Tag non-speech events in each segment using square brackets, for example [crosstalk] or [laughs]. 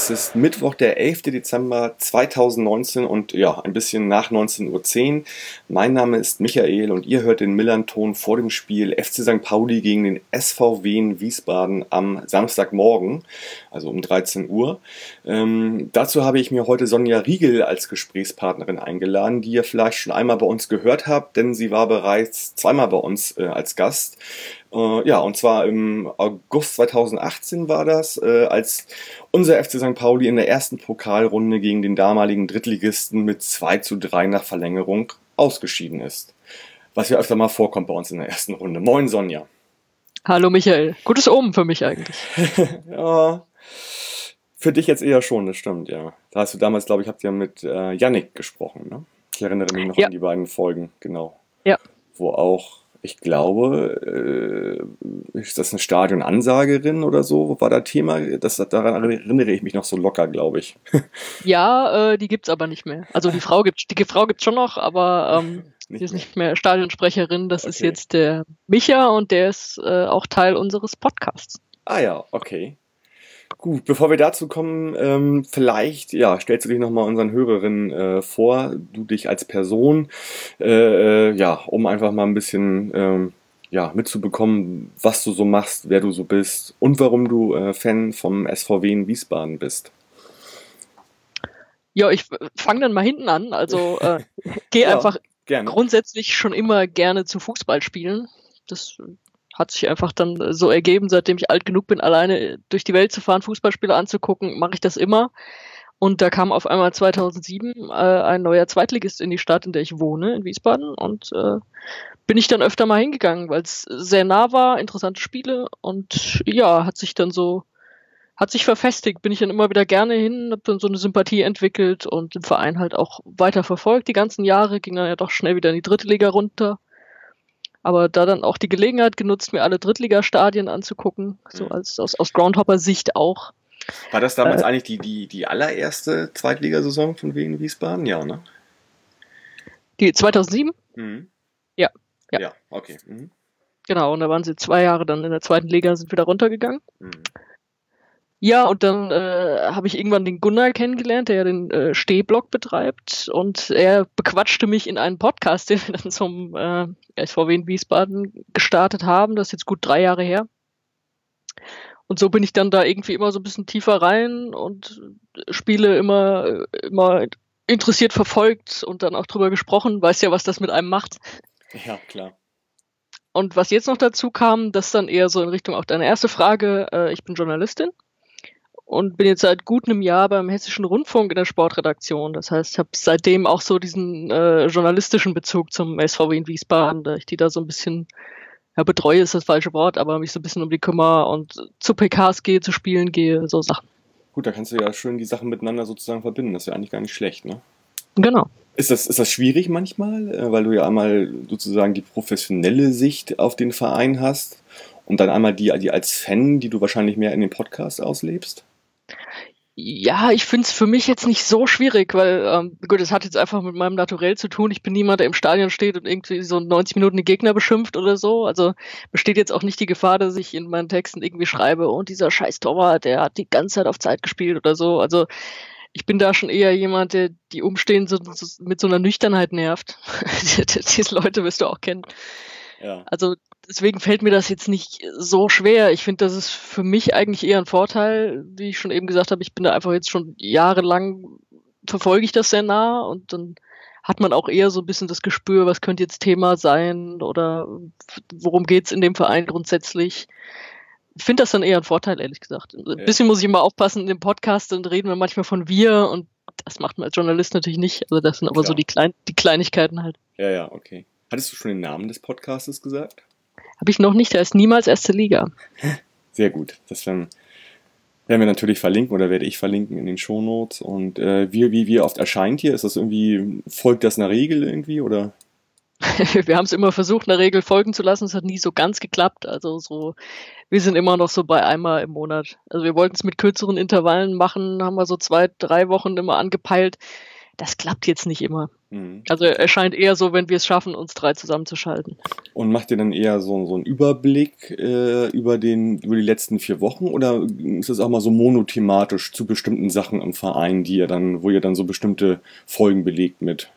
es ist Mittwoch, der 11. Dezember 2019 und ja, ein bisschen nach 19.10 Uhr. Mein Name ist Michael und ihr hört den Millern-Ton vor dem Spiel FC St. Pauli gegen den SVW in Wiesbaden am Samstagmorgen, also um 13 Uhr. Ähm, dazu habe ich mir heute Sonja Riegel als Gesprächspartnerin eingeladen, die ihr vielleicht schon einmal bei uns gehört habt, denn sie war bereits zweimal bei uns äh, als Gast. Äh, ja, und zwar im August 2018 war das, äh, als unser FC St. Pauli in der ersten Pokalrunde gegen den damaligen Drittligisten mit 2 zu 3 nach Verlängerung ausgeschieden ist. Was ja öfter mal vorkommt bei uns in der ersten Runde. Moin Sonja. Hallo Michael. Gutes Omen für mich eigentlich. [laughs] ja, für dich jetzt eher schon, das stimmt, ja. Da hast du damals, glaube ich, habt ihr mit äh, Yannick gesprochen, ne? Ich erinnere mich noch ja. an die beiden Folgen, genau. Ja. Wo auch ich glaube, äh, ist das eine Stadionansagerin oder so? War da Thema? Das, daran erinnere ich mich noch so locker, glaube ich. [laughs] ja, äh, die gibt's aber nicht mehr. Also die Frau gibt die Frau gibt's schon noch, aber ähm, die ist nicht mehr Stadionsprecherin. Das okay. ist jetzt der Micha und der ist äh, auch Teil unseres Podcasts. Ah ja, okay. Gut, bevor wir dazu kommen, ähm, vielleicht ja, stellst du dich nochmal unseren Hörerinnen äh, vor, du dich als Person, äh, äh, ja, um einfach mal ein bisschen ähm, ja, mitzubekommen, was du so machst, wer du so bist und warum du äh, Fan vom SVW in Wiesbaden bist. Ja, ich fange dann mal hinten an. Also äh, [laughs] gehe ja, einfach gerne. grundsätzlich schon immer gerne zu Fußball spielen. Das hat sich einfach dann so ergeben, seitdem ich alt genug bin, alleine durch die Welt zu fahren, Fußballspiele anzugucken, mache ich das immer. Und da kam auf einmal 2007 äh, ein neuer Zweitligist in die Stadt, in der ich wohne, in Wiesbaden. Und äh, bin ich dann öfter mal hingegangen, weil es sehr nah war, interessante Spiele. Und ja, hat sich dann so, hat sich verfestigt, bin ich dann immer wieder gerne hin, habe dann so eine Sympathie entwickelt und den Verein halt auch weiter verfolgt. Die ganzen Jahre ging dann ja doch schnell wieder in die dritte Liga runter. Aber da dann auch die Gelegenheit genutzt, mir alle Drittligastadien anzugucken, so mhm. als aus, aus Groundhopper-Sicht auch. War das damals äh, eigentlich die, die, die allererste Zweitligasaison von Wien Wiesbaden? Ja, ne? Die 2007? Mhm. Ja. Ja, ja okay. Mhm. Genau, und da waren sie zwei Jahre dann in der zweiten Liga, sind wieder runtergegangen. Mhm. Ja, und dann äh, habe ich irgendwann den Gunnar kennengelernt, der ja den äh, Stehblock betreibt. Und er bequatschte mich in einen Podcast, den wir dann zum äh, SVW in Wiesbaden gestartet haben. Das ist jetzt gut drei Jahre her. Und so bin ich dann da irgendwie immer so ein bisschen tiefer rein und Spiele immer, immer interessiert verfolgt und dann auch drüber gesprochen. Weiß ja, was das mit einem macht. Ja, klar. Und was jetzt noch dazu kam, das dann eher so in Richtung auch deine erste Frage. Äh, ich bin Journalistin und bin jetzt seit gut einem Jahr beim Hessischen Rundfunk in der Sportredaktion. Das heißt, ich habe seitdem auch so diesen äh, journalistischen Bezug zum SVW in Wiesbaden, da ich die da so ein bisschen ja, betreue ist das falsche Wort, aber mich so ein bisschen um die kümmere und zu PKs gehe, zu Spielen gehe, so Sachen. Gut, da kannst du ja schön die Sachen miteinander sozusagen verbinden. Das ist ja eigentlich gar nicht schlecht, ne? Genau. Ist das, ist das schwierig manchmal, äh, weil du ja einmal sozusagen die professionelle Sicht auf den Verein hast und dann einmal die, die als Fan, die du wahrscheinlich mehr in den Podcast auslebst? Ja, ich finde es für mich jetzt nicht so schwierig, weil, ähm, gut, es hat jetzt einfach mit meinem Naturell zu tun. Ich bin niemand, der im Stadion steht und irgendwie so 90 Minuten die Gegner beschimpft oder so. Also besteht jetzt auch nicht die Gefahr, dass ich in meinen Texten irgendwie schreibe, und oh, dieser scheiß Torwart, der hat die ganze Zeit auf Zeit gespielt oder so. Also ich bin da schon eher jemand, der die Umstehenden mit so einer Nüchternheit nervt. [laughs] Diese Leute wirst du auch kennen. Ja. Also deswegen fällt mir das jetzt nicht so schwer. Ich finde, das ist für mich eigentlich eher ein Vorteil, wie ich schon eben gesagt habe. Ich bin da einfach jetzt schon jahrelang verfolge ich das sehr nah und dann hat man auch eher so ein bisschen das Gespür, was könnte jetzt Thema sein oder worum geht's in dem Verein grundsätzlich. Ich finde das dann eher ein Vorteil, ehrlich gesagt. Ein ja. bisschen muss ich immer aufpassen, in dem Podcast dann reden wir manchmal von wir und das macht man als Journalist natürlich nicht. Also das sind aber Klar. so die, Klein die Kleinigkeiten halt. Ja, ja, okay. Hattest du schon den Namen des Podcastes gesagt? Habe ich noch nicht, der ist niemals erste Liga. Sehr gut. Das werden, werden wir natürlich verlinken oder werde ich verlinken in den Shownotes. Und äh, wie, wie, wie oft erscheint hier? Ist das irgendwie, folgt das einer Regel irgendwie oder? [laughs] wir haben es immer versucht, einer Regel folgen zu lassen. Es hat nie so ganz geklappt. Also so, wir sind immer noch so bei einmal im Monat. Also wir wollten es mit kürzeren Intervallen machen, haben wir so zwei, drei Wochen immer angepeilt das klappt jetzt nicht immer. Mhm. Also er scheint eher so, wenn wir es schaffen, uns drei zusammenzuschalten. Und macht ihr dann eher so, so einen Überblick äh, über, den, über die letzten vier Wochen oder ist es auch mal so monothematisch zu bestimmten Sachen im Verein, die ihr dann, wo ihr dann so bestimmte Folgen belegt mit?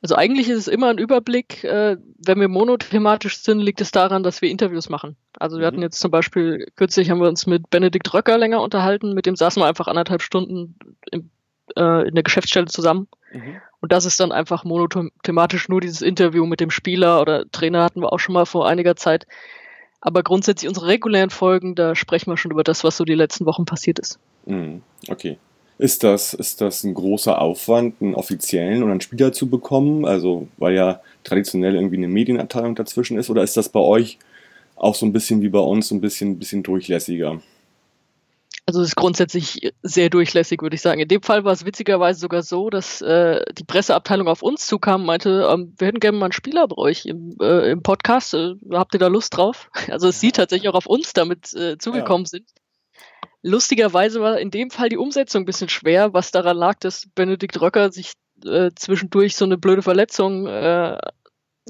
Also eigentlich ist es immer ein Überblick. Äh, wenn wir monothematisch sind, liegt es daran, dass wir Interviews machen. Also wir mhm. hatten jetzt zum Beispiel, kürzlich haben wir uns mit Benedikt Röcker länger unterhalten, mit dem saßen wir einfach anderthalb Stunden im äh, in der Geschäftsstelle zusammen. Mhm. Und das ist dann einfach monothematisch nur dieses Interview mit dem Spieler oder Trainer hatten wir auch schon mal vor einiger Zeit. Aber grundsätzlich unsere regulären Folgen, da sprechen wir schon über das, was so die letzten Wochen passiert ist. Mhm. Okay. Ist das, ist das ein großer Aufwand, einen offiziellen oder einen Spieler zu bekommen? Also, weil ja traditionell irgendwie eine Medienabteilung dazwischen ist? Oder ist das bei euch auch so ein bisschen wie bei uns, so ein bisschen, bisschen durchlässiger? Also es ist grundsätzlich sehr durchlässig, würde ich sagen. In dem Fall war es witzigerweise sogar so, dass äh, die Presseabteilung auf uns zukam und meinte, ähm, wir hätten gerne mal einen Spieler bei euch im, äh, im Podcast. Äh, habt ihr da Lust drauf? [laughs] Also es sieht tatsächlich auch auf uns damit äh, zugekommen ja. sind. Lustigerweise war in dem Fall die Umsetzung ein bisschen schwer, was daran lag, dass Benedikt Röcker sich äh, zwischendurch so eine blöde Verletzung äh,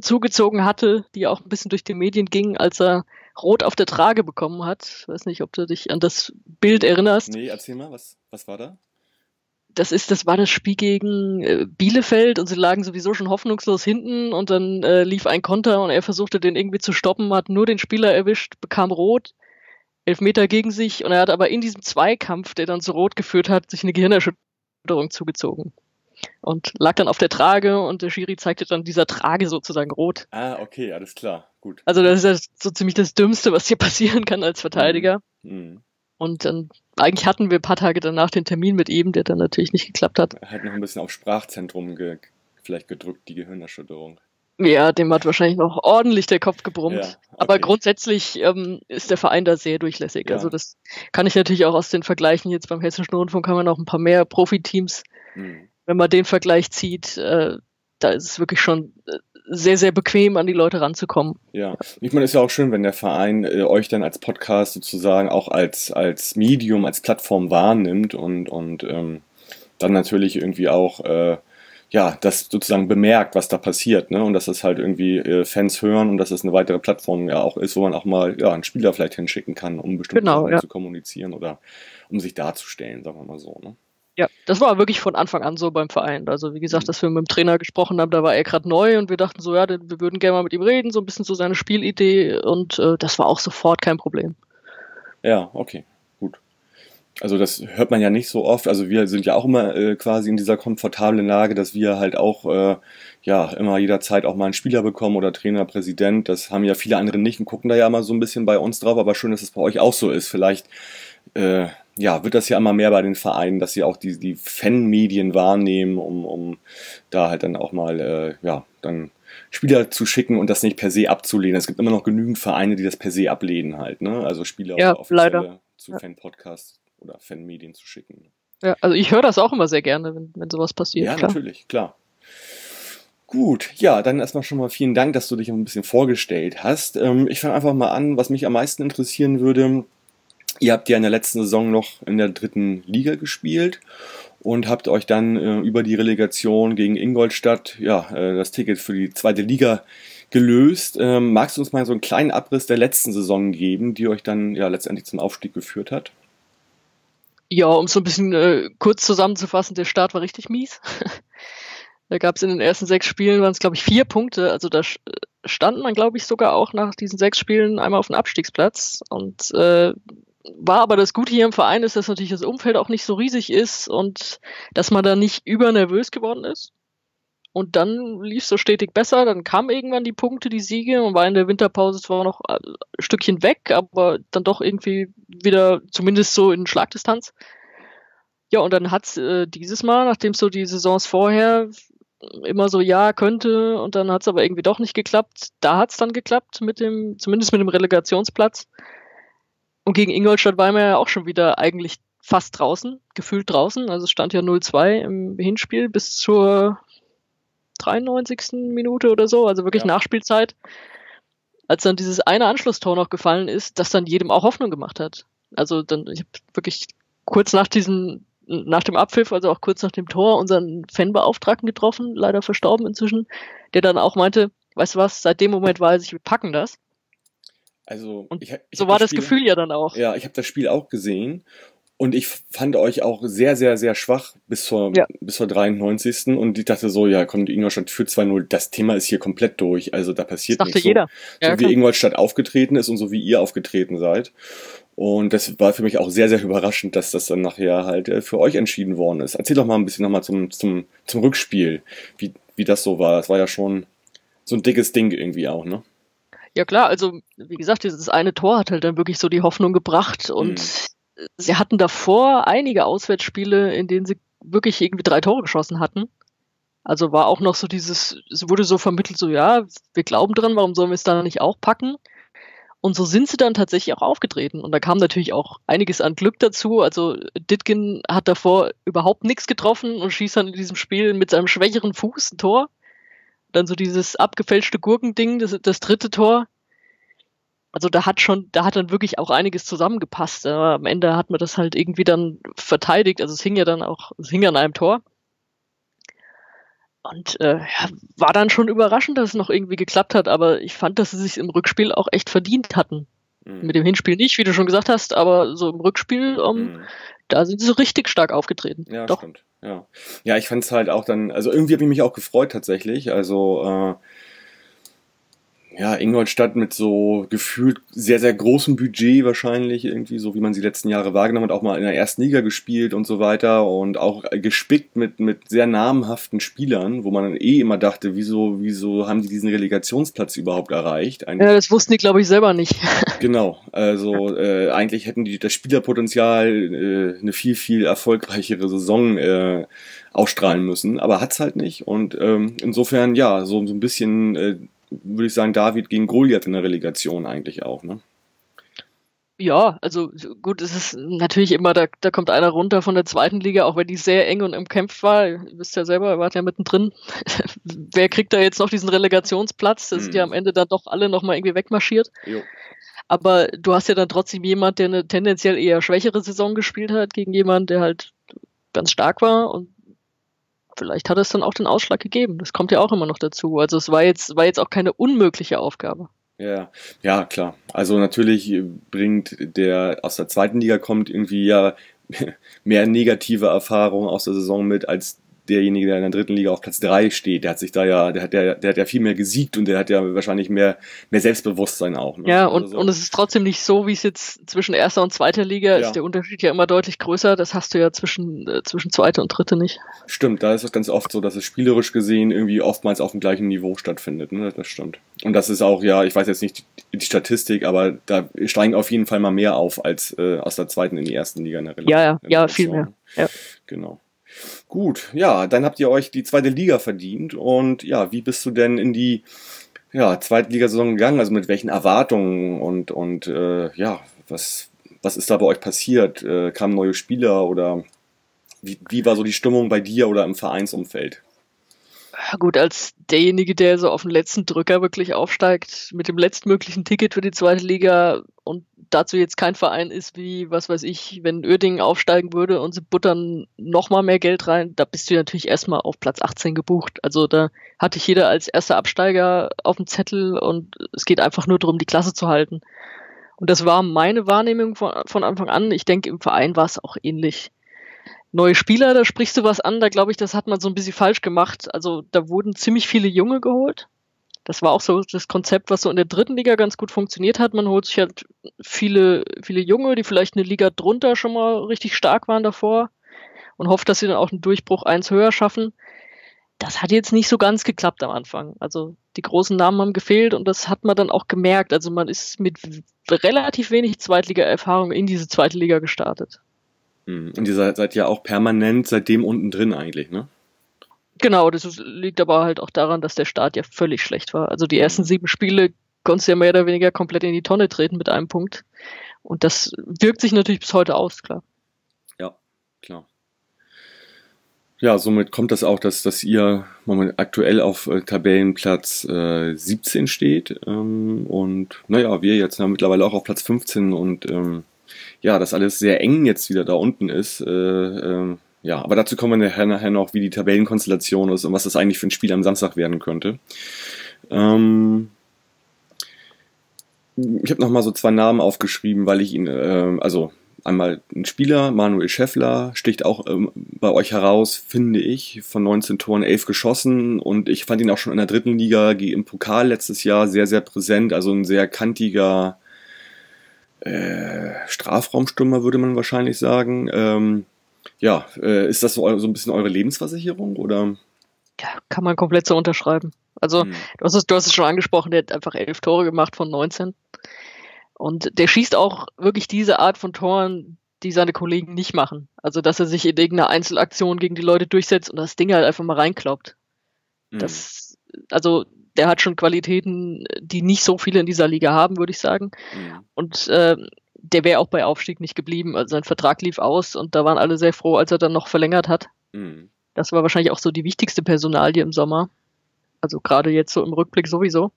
zugezogen hatte, die auch ein bisschen durch die Medien ging, als er rot auf der Trage bekommen hat. Ich weiß nicht, ob du dich an das Bild erinnerst. Nee, erzähl mal, was, was war da? Das ist, das war das Spiel gegen äh, Bielefeld und sie lagen sowieso schon hoffnungslos hinten und dann äh, lief ein Konter und er versuchte den irgendwie zu stoppen, hat nur den Spieler erwischt, bekam rot, elf Meter gegen sich und er hat aber in diesem Zweikampf, der dann zu rot geführt hat, sich eine Gehirnerschütterung zugezogen und lag dann auf der Trage und der Schiri zeigte dann dieser Trage sozusagen rot. Ah, okay, alles klar, gut. Also das ist ja so ziemlich das Dümmste, was hier [laughs] passieren kann als Verteidiger. Mhm. Und dann, eigentlich hatten wir ein paar Tage danach den Termin mit ihm, der dann natürlich nicht geklappt hat. Er hat noch ein bisschen auf Sprachzentrum ge vielleicht gedrückt, die Gehirnerschütterung. Ja, dem hat wahrscheinlich noch ordentlich der Kopf gebrummt. Ja, okay. Aber grundsätzlich ähm, ist der Verein da sehr durchlässig. Ja. Also das kann ich natürlich auch aus den Vergleichen jetzt beim Hessischen Rundfunk haben wir noch ein paar mehr Profiteams. Mhm wenn man den Vergleich zieht, äh, da ist es wirklich schon äh, sehr, sehr bequem, an die Leute ranzukommen. Ja, ich meine, es ist ja auch schön, wenn der Verein äh, euch dann als Podcast sozusagen auch als, als Medium, als Plattform wahrnimmt und, und ähm, dann natürlich irgendwie auch äh, ja, das sozusagen bemerkt, was da passiert, ne? Und dass das halt irgendwie äh, Fans hören und dass es das eine weitere Plattform ja auch ist, wo man auch mal ja, einen Spieler vielleicht hinschicken kann, um bestimmte genau, Sachen ja. zu kommunizieren oder um sich darzustellen, sagen wir mal so, ne? Ja, das war wirklich von Anfang an so beim Verein. Also wie gesagt, mhm. dass wir mit dem Trainer gesprochen haben, da war er gerade neu und wir dachten so, ja, wir würden gerne mal mit ihm reden, so ein bisschen so seine Spielidee und äh, das war auch sofort kein Problem. Ja, okay, gut. Also das hört man ja nicht so oft. Also wir sind ja auch immer äh, quasi in dieser komfortablen Lage, dass wir halt auch äh, ja immer jederzeit auch mal einen Spieler bekommen oder Trainer, Präsident. Das haben ja viele andere nicht und gucken da ja immer so ein bisschen bei uns drauf. Aber schön, dass es bei euch auch so ist. Vielleicht äh, ja, wird das ja immer mehr bei den Vereinen, dass sie auch die, die Fanmedien wahrnehmen, um, um da halt dann auch mal, äh, ja, dann Spieler zu schicken und das nicht per se abzulehnen. Es gibt immer noch genügend Vereine, die das per se ablehnen halt, ne? Also Spieler ja, leider. zu ja. Fanpodcasts oder Fanmedien zu schicken. Ja, also ich höre das auch immer sehr gerne, wenn, wenn sowas passiert. Ja, klar. natürlich, klar. Gut, ja, dann erstmal schon mal vielen Dank, dass du dich ein bisschen vorgestellt hast. Ähm, ich fange einfach mal an, was mich am meisten interessieren würde Ihr habt ja in der letzten Saison noch in der dritten Liga gespielt und habt euch dann äh, über die Relegation gegen Ingolstadt ja, äh, das Ticket für die zweite Liga gelöst. Ähm, magst du uns mal so einen kleinen Abriss der letzten Saison geben, die euch dann ja letztendlich zum Aufstieg geführt hat? Ja, um es so ein bisschen äh, kurz zusammenzufassen, der Start war richtig mies. [laughs] da gab es in den ersten sechs Spielen, waren es glaube ich vier Punkte. Also da stand man glaube ich sogar auch nach diesen sechs Spielen einmal auf dem Abstiegsplatz. Und äh, war aber das Gute hier im Verein ist, dass natürlich das Umfeld auch nicht so riesig ist und dass man da nicht übernervös geworden ist. Und dann lief es so stetig besser, dann kamen irgendwann die Punkte, die Siege und war in der Winterpause zwar noch ein Stückchen weg, aber dann doch irgendwie wieder zumindest so in Schlagdistanz. Ja, und dann hat's äh, dieses Mal, nachdem so die Saisons vorher immer so ja könnte und dann hat's aber irgendwie doch nicht geklappt, da hat's dann geklappt mit dem, zumindest mit dem Relegationsplatz. Und gegen Ingolstadt war man ja auch schon wieder eigentlich fast draußen, gefühlt draußen. Also es stand ja 0-2 im Hinspiel bis zur 93. Minute oder so, also wirklich ja. Nachspielzeit. Als dann dieses eine Anschlusstor noch gefallen ist, das dann jedem auch Hoffnung gemacht hat. Also dann, ich habe wirklich kurz nach diesem nach dem Abpfiff, also auch kurz nach dem Tor, unseren Fanbeauftragten getroffen, leider verstorben inzwischen, der dann auch meinte, weißt du was, seit dem Moment weiß ich, wir packen das. Also, ich, ich so war das Spiel, Gefühl ja dann auch. Ja, ich habe das Spiel auch gesehen und ich fand euch auch sehr, sehr, sehr schwach bis zur, Ja. bis zur 93. Und ich dachte so, ja, komm, Ingolstadt führt 2-0, das Thema ist hier komplett durch. Also da Das passiert dachte nichts. So, jeder. so Ja, wie klar. Ingolstadt aufgetreten ist und so wie ihr aufgetreten seid. Und das war für mich auch sehr, sehr überraschend, dass das dann nachher halt äh, für euch entschieden worden ist. Erzähl doch mal ein bisschen nochmal zum, zum, zum Rückspiel, wie, wie das so war. Das war ja schon so ein dickes Ding irgendwie auch, ne? Ja klar, also wie gesagt, dieses eine Tor hat halt dann wirklich so die Hoffnung gebracht und Mhm. sie hatten davor einige Auswärtsspiele, in denen sie wirklich irgendwie drei Tore geschossen hatten. Also war auch noch so dieses, es wurde so vermittelt, so ja, wir glauben dran, warum sollen wir es dann nicht auch packen? Und so sind sie dann tatsächlich auch aufgetreten. Und da kam natürlich auch einiges an Glück dazu. Also Ditkin hat davor überhaupt nichts getroffen und schießt dann in diesem Spiel mit seinem schwächeren Fuß ein Tor. Dann so dieses abgefälschte Gurkending, das, das dritte Tor. Also da hat schon, da hat dann wirklich auch einiges zusammengepasst. Aber am Ende hat man das halt irgendwie dann verteidigt. Also es hing ja dann auch, es hing an einem Tor. Und äh, ja, war dann schon überraschend, dass es noch irgendwie geklappt hat, aber ich fand, dass sie sich im Rückspiel auch echt verdient hatten. Mhm. Mit dem Hinspiel nicht, wie du schon gesagt hast, aber so im Rückspiel, ähm, Mhm. Da sind sie so richtig stark aufgetreten. Ja, Doch. stimmt. Ja, ja ich fand es halt auch dann, also irgendwie habe ich mich auch gefreut tatsächlich. Also, äh, ja, Ingolstadt mit so gefühlt sehr, sehr großem Budget wahrscheinlich irgendwie, so wie man sie letzten Jahre wahrgenommen hat, auch mal in der ersten Liga gespielt und so weiter und auch gespickt mit, mit sehr namhaften Spielern, wo man eh immer dachte, wieso, wieso haben die diesen Relegationsplatz überhaupt erreicht? Eigentlich Ja, das wussten die, glaube ich, selber nicht. [laughs] Genau, also äh, eigentlich hätten die das Spielerpotenzial äh, eine viel, viel erfolgreichere Saison äh, ausstrahlen müssen, aber hat's halt nicht. Und ähm, insofern, ja, so, so ein bisschen, äh, würde ich sagen, David gegen Goliath in der Relegation eigentlich auch, ne? Ja, also gut, es ist natürlich immer, da, da kommt einer runter von der zweiten Liga, auch wenn die sehr eng und umkämpft war. Ihr wisst ja selber, ihr wart ja mittendrin. [laughs] Wer kriegt da jetzt noch diesen Relegationsplatz? Da sind ja Mhm. am Ende dann doch alle nochmal irgendwie wegmarschiert. Jo. Aber du hast ja dann trotzdem jemand, der eine tendenziell eher schwächere Saison gespielt hat, gegen jemanden, der halt ganz stark war und vielleicht hat es dann auch den Ausschlag gegeben. Das kommt ja auch immer noch dazu. Also es war jetzt, war jetzt auch keine unmögliche Aufgabe. Ja, ja, klar. Also natürlich bringt der aus der zweiten Liga kommt irgendwie ja [laughs] mehr negative Erfahrungen aus der Saison mit als derjenige, der in der dritten Liga auf Platz drei steht. Der hat sich da ja, der hat ja, der hat ja viel mehr gesiegt und der hat ja wahrscheinlich mehr, mehr Selbstbewusstsein auch. Ne? Ja, Also und, so. und es ist trotzdem nicht so, wie es jetzt zwischen erster und zweiter Liga Ja. ist. Der Unterschied ja immer deutlich größer. Das hast du ja zwischen, äh, zwischen zweiter und dritte nicht. Stimmt, da ist es ganz oft so, dass es spielerisch gesehen irgendwie oftmals auf dem gleichen Niveau stattfindet. Ne? Das stimmt. Und das ist auch, ja, ich weiß jetzt nicht die, die Statistik, aber da steigen auf jeden Fall mal mehr auf als äh, aus der zweiten in die ersten Liga in der Rele- Ja, ja, der ja, Relation, viel mehr. Ja. Genau. Gut, ja, dann habt ihr euch die zweite Liga verdient und ja, wie bist du denn in die ja, Zweitligasaison gegangen? Also mit welchen Erwartungen und, und äh, ja, was, was ist da bei euch passiert? Äh, kamen neue Spieler oder wie, wie war so die Stimmung bei dir oder im Vereinsumfeld? Gut, als derjenige, der so auf den letzten Drücker wirklich aufsteigt, mit dem letztmöglichen Ticket für die zweite Liga und dazu jetzt kein Verein ist wie, was weiß ich, wenn Uerdingen aufsteigen würde und sie buttern nochmal mehr Geld rein, da bist du natürlich erstmal auf Platz 18 gebucht. Also da hatte ich jeder als erster Absteiger auf dem Zettel und es geht einfach nur darum, die Klasse zu halten. Und das war meine Wahrnehmung von, von Anfang an. Ich denke, im Verein war es auch ähnlich neue Spieler, da sprichst du was an, da glaube ich, das hat man so ein bisschen falsch gemacht. Also da wurden ziemlich viele Junge geholt. Das war auch so das Konzept, was so in der dritten Liga ganz gut funktioniert hat. Man holt sich halt viele, viele Junge, die vielleicht eine Liga drunter schon mal richtig stark waren davor und hofft, dass sie dann auch einen Durchbruch eins höher schaffen. Das hat jetzt nicht so ganz geklappt am Anfang. Also die großen Namen haben gefehlt und das hat man dann auch gemerkt. Also man ist mit relativ wenig Zweitliga-Erfahrung in diese zweite Liga gestartet. Hm, Und ihr seid, seid ja auch permanent seitdem unten drin eigentlich, ne? Genau, das liegt aber halt auch daran, dass der Start ja völlig schlecht war. Also die ersten sieben Spiele konntest du ja mehr oder weniger komplett in die Tonne treten mit einem Punkt. Und das wirkt sich natürlich bis heute aus, klar. Ja, klar. Ja, somit kommt das auch, dass, dass ihr moment aktuell auf äh, Tabellenplatz äh, 17 steht. Ähm, und naja, wir jetzt ja mittlerweile auch auf Platz 15 und ähm, ja, das alles sehr eng jetzt wieder da unten ist. Äh, äh, ja, aber dazu kommen wir nachher, nachher noch, wie die Tabellenkonstellation ist und was das eigentlich für ein Spiel am Samstag werden könnte. Ähm, ich habe nochmal so zwei Namen aufgeschrieben, weil ich ihn, äh, also einmal ein Spieler, Manuel Scheffler, sticht auch ähm, bei euch heraus, finde ich, von 19 Toren 11 geschossen und ich fand ihn auch schon in der dritten Liga im Pokal letztes Jahr sehr, sehr präsent, also ein sehr kantiger äh, Strafraumstürmer, würde man wahrscheinlich sagen. Ähm, ja, äh, ist das so, so ein bisschen eure Lebensversicherung oder? Ja, kann man komplett so unterschreiben. Also, hm. du, hast es, du hast es schon angesprochen, der hat einfach elf Tore gemacht von 19. Und der schießt auch wirklich diese Art von Toren, die seine Kollegen nicht machen. Also, dass er sich in irgendeiner Einzelaktion gegen die Leute durchsetzt und das Ding halt einfach mal reinkloppt. Mhm. Das, also, der hat schon Qualitäten, die nicht so viele in dieser Liga haben, würde ich sagen. Mhm. Und äh, der wäre auch bei Aufstieg nicht geblieben. Also sein Vertrag lief aus und da waren alle sehr froh, als er dann noch verlängert hat. Mhm. Das war wahrscheinlich auch so die wichtigste Personalie im Sommer. Also gerade jetzt so im Rückblick sowieso.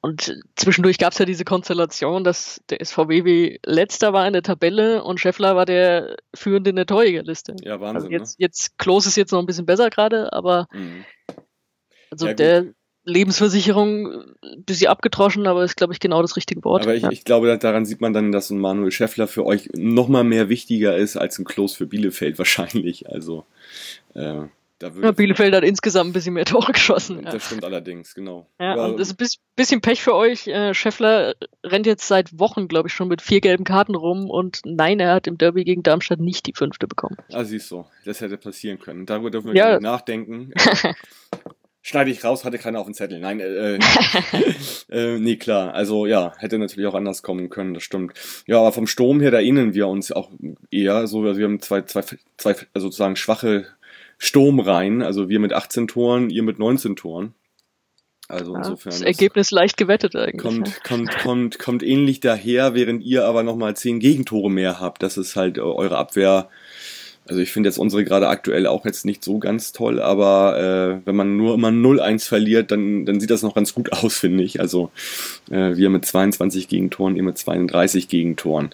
Und zwischendurch gab es ja diese Konstellation, dass der SVW letzter war in der Tabelle und Scheffler war der führende in der Torjägerliste. Ja, Wahnsinn. Also jetzt, ne? jetzt Klos ist jetzt noch ein bisschen besser gerade, aber mhm. also ja, der Lebensversicherung ein bisschen abgetroschen, aber ist, glaube ich, genau das richtige Wort. Aber ich, ja. ich glaube, daran sieht man dann, dass ein Manuel Scheffler für euch nochmal mehr wichtiger ist als ein Klos für Bielefeld [laughs] wahrscheinlich. Also äh, ja, Bielefeld hat insgesamt ein bisschen mehr Tore geschossen. Das ja. stimmt allerdings, genau. Ja, Aber, und das ist ein bisschen Pech für euch. Äh, Scheffler rennt jetzt seit Wochen, glaube ich, schon mit vier gelben Karten rum und nein, er hat im Derby gegen Darmstadt nicht die fünfte bekommen. Ah, siehst du, das hätte passieren können. Darüber dürfen wir ja. nachdenken. [laughs] Schneide ich raus, hatte keiner auf dem Zettel. Nein, äh, [laughs] äh, nee, klar. Also ja, hätte natürlich auch anders kommen können, das stimmt. Ja, aber vom Sturm her, da erinnern wir uns auch eher so, also wir haben zwei, zwei, zwei also sozusagen schwache Sturm rein. Also wir mit 18 Toren, ihr mit 19 Toren. Also ja, insofern. Das Ergebnis leicht gewettet eigentlich. Kommt, ja. kommt, kommt, kommt ähnlich daher, während ihr aber nochmal 10 Gegentore mehr habt. Das ist halt eure Abwehr also ich finde jetzt unsere gerade aktuell auch jetzt nicht so ganz toll, aber äh, wenn man nur immer 0-1 verliert, dann, dann sieht das noch ganz gut [laughs] aus, finde ich. Also äh, wir mit 22 Gegentoren, ihr mit 32 Gegentoren.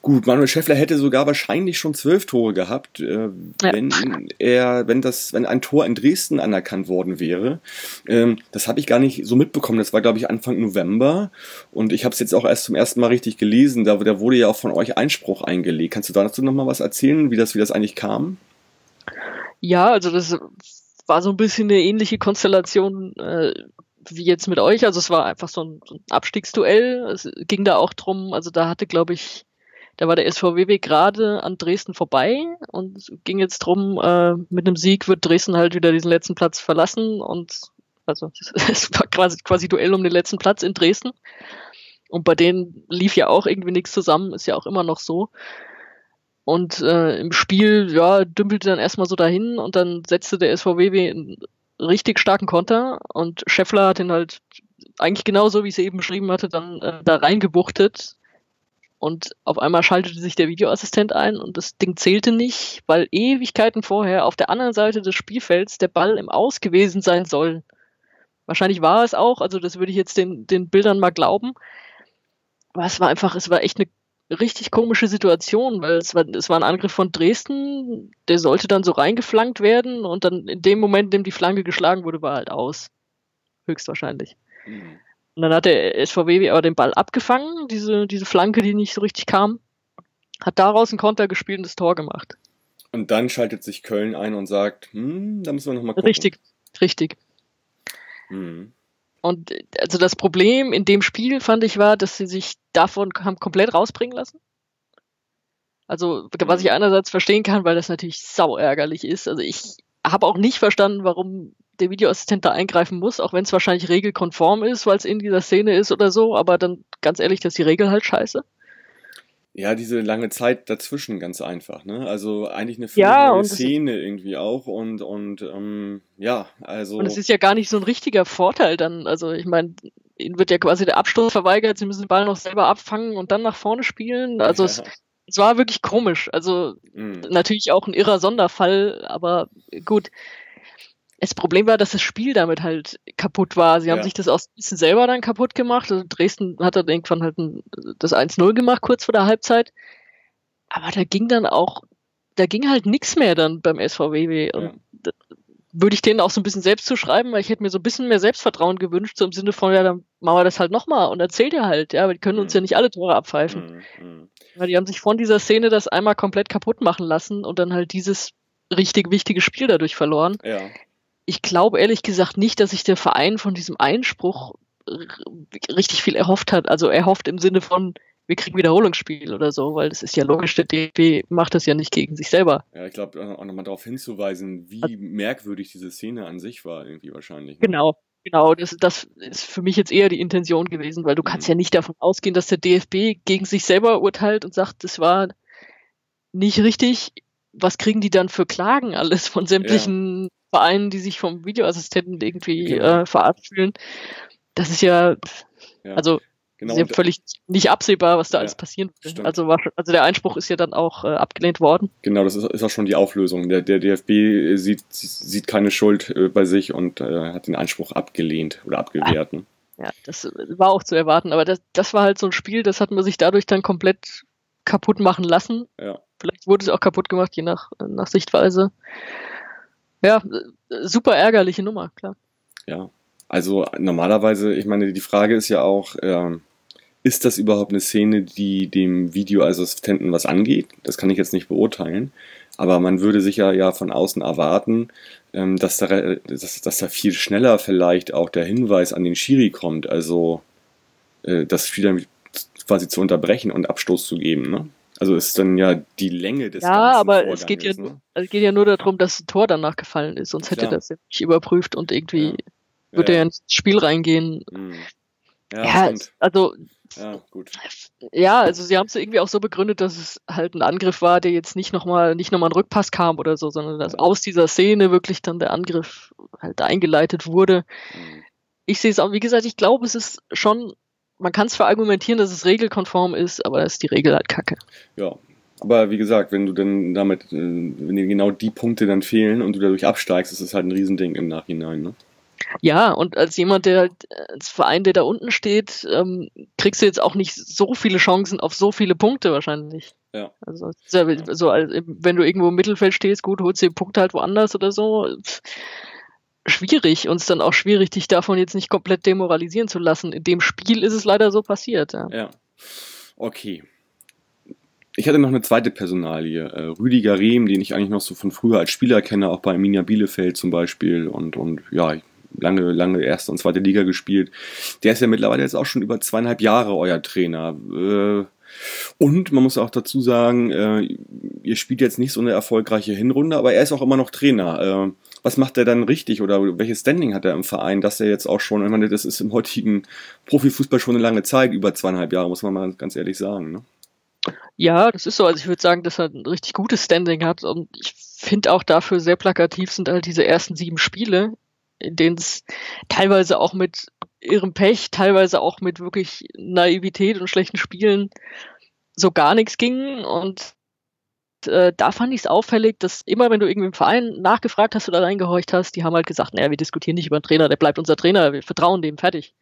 Gut, Manuel Schäffler hätte sogar wahrscheinlich schon 12 Tore gehabt, äh, wenn ja. er, wenn das, wenn ein Tor in Dresden anerkannt worden wäre. Ähm, das habe ich gar nicht so mitbekommen. Das war, glaube ich, Anfang November. Und ich habe es jetzt auch erst zum ersten Mal richtig gelesen. Da, da wurde ja auch von euch Einspruch eingelegt. Kannst du dazu nochmal was erzählen, wie das, wie das eigentlich eigentlich kam? Ja, also das war so ein bisschen eine ähnliche Konstellation äh, wie jetzt mit euch. Also es war einfach so ein, so ein Abstiegsduell. Es ging da auch drum, also da hatte, glaube ich, da war der SVWW gerade an Dresden vorbei und es ging jetzt drum, äh, mit einem Sieg wird Dresden halt wieder diesen letzten Platz verlassen und also [laughs] es war quasi, quasi Duell um den letzten Platz in Dresden. Und bei denen lief ja auch irgendwie nichts zusammen, ist ja auch immer noch so. Und äh, im Spiel, ja, dümpelte dann erstmal so dahin und dann setzte der SVW einen richtig starken Konter und Scheffler hat ihn halt eigentlich genauso, wie ich es eben beschrieben hatte, dann äh, da reingebuchtet. Und auf einmal schaltete sich der Videoassistent ein und das Ding zählte nicht, weil Ewigkeiten vorher auf der anderen Seite des Spielfelds der Ball im Aus gewesen sein soll. Wahrscheinlich war es auch, also das würde ich jetzt den, den Bildern mal glauben. Aber es war einfach, es war echt eine richtig komische Situation, weil es war, es war ein Angriff von Dresden, der sollte dann so reingeflankt werden und dann in dem Moment, in dem die Flanke geschlagen wurde, war halt aus. Höchstwahrscheinlich. Mhm. Und dann hat der SVW aber den Ball abgefangen, diese, diese Flanke, die nicht so richtig kam, hat daraus einen Konter gespielt und das Tor gemacht. Und dann schaltet sich Köln ein und sagt, hm, da müssen wir nochmal gucken. Richtig, richtig. Mhm. Und also das Problem in dem Spiel fand ich war, dass sie sich davon haben komplett rausbringen lassen. Also was ich mhm. einerseits verstehen kann, weil das natürlich sau ärgerlich ist. Also ich habe auch nicht verstanden, warum der Videoassistent da eingreifen muss, auch wenn es wahrscheinlich regelkonform ist, weil es in dieser Szene ist oder so. Aber dann ganz ehrlich, das ist die Regel halt scheiße. Ja, diese lange Zeit dazwischen ganz einfach, ne? Also eigentlich eine ja, Szene irgendwie auch und und ähm, ja, also. Und es ist ja gar nicht so ein richtiger Vorteil dann. Also ich meine, ihnen wird ja quasi der Abstoß verweigert, sie müssen den Ball noch selber abfangen und dann nach vorne spielen. Also ja. es, es war wirklich komisch. Also mhm. natürlich auch ein irrer Sonderfall, aber gut. Das Problem war, dass das Spiel damit halt kaputt war. Sie haben Ja. sich das auch ein bisschen selber dann kaputt gemacht. Also Dresden hat dann irgendwann halt ein, das 1-0 gemacht, kurz vor der Halbzeit. Aber da ging dann auch, da ging halt nichts mehr dann beim SVW. Und Ja. würde ich denen auch so ein bisschen selbst zuschreiben, weil ich hätte mir so ein bisschen mehr Selbstvertrauen gewünscht, so im Sinne von, ja, dann machen wir das halt nochmal und erzählt ihr halt, ja, aber die können uns Mhm. ja nicht alle Tore abpfeifen. Mhm. Weil die haben sich von dieser Szene das einmal komplett kaputt machen lassen und dann halt dieses richtig wichtige Spiel dadurch verloren. Ja. Ich glaube ehrlich gesagt nicht, dass sich der Verein von diesem Einspruch richtig viel erhofft hat. Also erhofft im Sinne von, wir kriegen Wiederholungsspiel oder so, weil das ist ja logisch, der DFB macht das ja nicht gegen sich selber. Ja, ich glaube, auch nochmal darauf hinzuweisen, wie Also merkwürdig diese Szene an sich war, irgendwie wahrscheinlich. Ne? Genau, genau. Das, das ist für mich jetzt eher die Intention gewesen, weil du kannst Mhm. ja nicht davon ausgehen, dass der DFB gegen sich selber urteilt und sagt, das war nicht richtig. Was kriegen die dann für Klagen alles von sämtlichen Vereinen, die sich vom Videoassistenten irgendwie Genau. äh, verarscht fühlen? Das ist ja, Ja, also genau. ist ja völlig nicht absehbar, was da Ja, alles passieren stimmt. Also, war, also der Einspruch ist ja dann auch äh, abgelehnt worden. Genau, das ist, ist auch schon die Auflösung. Der, der DFB sieht, sieht keine Schuld äh, bei sich und äh, hat den Einspruch abgelehnt oder abgewehrt. Ne? Ja, das war auch zu erwarten, aber das, das war halt so ein Spiel, das hat man sich dadurch dann komplett kaputt machen lassen. Ja. Vielleicht wurde es auch kaputt gemacht, je nach, nach Sichtweise. Ja, äh, super ärgerliche Nummer, klar. Ja. Also normalerweise, ich meine, die Frage ist ja auch, ähm, ist das überhaupt eine Szene, die dem Videoassistenten was angeht? Das kann ich jetzt nicht beurteilen. Aber man würde sicher ja von außen erwarten, ähm, dass, da, dass, dass da viel schneller vielleicht auch der Hinweis an den Schiri kommt. Also äh, das Spiel dann quasi zu unterbrechen und Abstoß zu geben. Ne? Also ist dann ja die Länge des Ja, aber es geht ja, ne? es geht ja nur darum, dass ein Tor danach gefallen ist, sonst hätte Klar. das ja nicht überprüft und irgendwie Ja. würde er ja ins Spiel reingehen. Hm. Ja, Ja, also Ja, gut. Ja, also sie haben es irgendwie auch so begründet, dass es halt ein Angriff war, der jetzt nicht nochmal nicht noch mal ein Rückpass kam oder so, sondern dass aus dieser Szene wirklich dann der Angriff halt eingeleitet wurde. Hm. Ich sehe es auch, wie gesagt, ich glaube, es ist schon, man kann es verargumentieren, dass es regelkonform ist, aber da ist die Regel halt kacke. Ja, aber wie gesagt, wenn du dann damit, äh, wenn dir genau die Punkte dann fehlen und du dadurch absteigst, ist es halt ein Riesending im Nachhinein. Ne? Ja, und als jemand, der halt, äh, als Verein, der da unten steht, ähm, kriegst du jetzt auch nicht so viele Chancen auf so viele Punkte wahrscheinlich. Ja. Also, es ist ja so, als- wenn du irgendwo im Mittelfeld stehst, gut, holst du die Punkte halt woanders oder so. Schwierig ist dann auch schwierig, dich davon jetzt nicht komplett demoralisieren zu lassen. In dem Spiel ist es leider so passiert, ja. Ja. Okay. Ich hatte noch eine zweite Personalie, äh, Rüdiger Rehm, den ich eigentlich noch so von früher als Spieler kenne, auch bei Arminia Bielefeld zum Beispiel und, und ja, lange, lange erste und zweite Liga gespielt. Der ist ja mittlerweile jetzt auch schon über zweieinhalb Jahre euer Trainer. Äh, und man muss auch dazu sagen, äh, ihr spielt jetzt nicht so eine erfolgreiche Hinrunde, aber er ist auch immer noch Trainer. Äh, was macht er dann richtig oder welches Standing hat er im Verein, dass er jetzt auch schon, ich meine, das ist im heutigen Profifußball schon eine lange Zeit, über zweieinhalb Jahre, muss man mal ganz ehrlich sagen. Ne? Ja, das ist so. Also ich würde sagen, dass er ein richtig gutes Standing hat. Und ich finde auch dafür sehr plakativ sind halt diese ersten sieben Spiele, in denen es teilweise auch mit ihrem Pech, teilweise auch mit wirklich Naivität und schlechten Spielen so gar nichts ging. Und äh, da fand ich es auffällig, dass immer, wenn du irgendwie im Verein nachgefragt hast oder reingehorcht hast, die haben halt gesagt, naja, wir diskutieren nicht über den Trainer, der bleibt unser Trainer, wir vertrauen dem, fertig.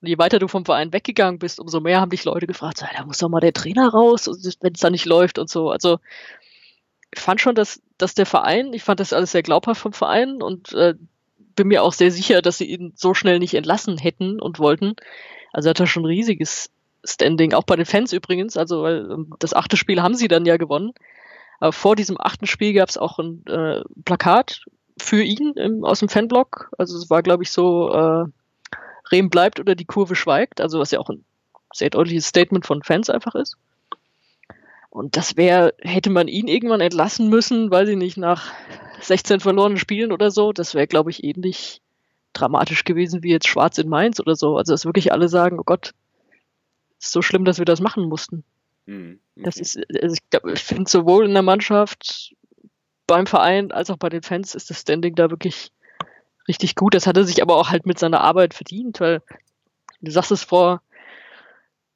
Und je weiter du vom Verein weggegangen bist, umso mehr haben dich Leute gefragt, so, da muss doch mal der Trainer raus, wenn es da nicht läuft und so. Also ich fand schon, dass, dass der Verein, ich fand das alles sehr glaubhaft vom Verein und äh, bin mir auch sehr sicher, dass sie ihn so schnell nicht entlassen hätten und wollten. Also hat er schon ein riesiges Standing, auch bei den Fans übrigens. Also weil ähm, das achte Spiel haben sie dann ja gewonnen. Aber vor diesem achten Spiel gab es auch ein äh, Plakat für ihn im, aus dem Fanblock. Also es war, glaube ich, so, äh, Rehm bleibt oder die Kurve schweigt. Also was ja auch ein sehr deutliches Statement von Fans einfach ist. Und das wäre, hätte man ihn irgendwann entlassen müssen, weiß ich nicht, nach 16 verlorenen Spielen oder so, das wäre, glaube ich, ähnlich dramatisch gewesen wie jetzt Schwarz in Mainz oder so. Also dass wirklich alle sagen, oh Gott, ist so schlimm, dass wir das machen mussten. Hm, Das okay. ist, also ich, glaub, ich finde sowohl in der Mannschaft, beim Verein als auch bei den Fans ist das Standing da wirklich richtig gut. Das hat er sich aber auch halt mit seiner Arbeit verdient, weil du sagst es vor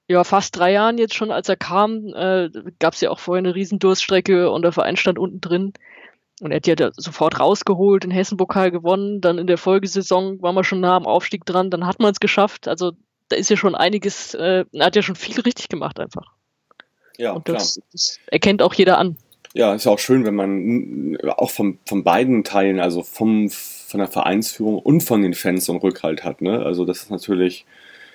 ja, fast drei Jahren jetzt schon, als er kam, äh, gab es ja auch vorher eine riesen Durststrecke und der Verein stand unten drin. Und er hat ja da sofort rausgeholt, den Hessen-Pokal gewonnen, dann in der Folgesaison war man schon nah am Aufstieg dran, dann hat man es geschafft. Also da ist ja schon einiges, äh, er hat ja schon viel richtig gemacht einfach. Ja, Und klar. das, das erkennt auch jeder an. Ja, ist ja auch schön, wenn man äh, auch von, von beiden Teilen, also vom, von der Vereinsführung und von den Fans so einen Rückhalt hat. Ne? Also das ist natürlich,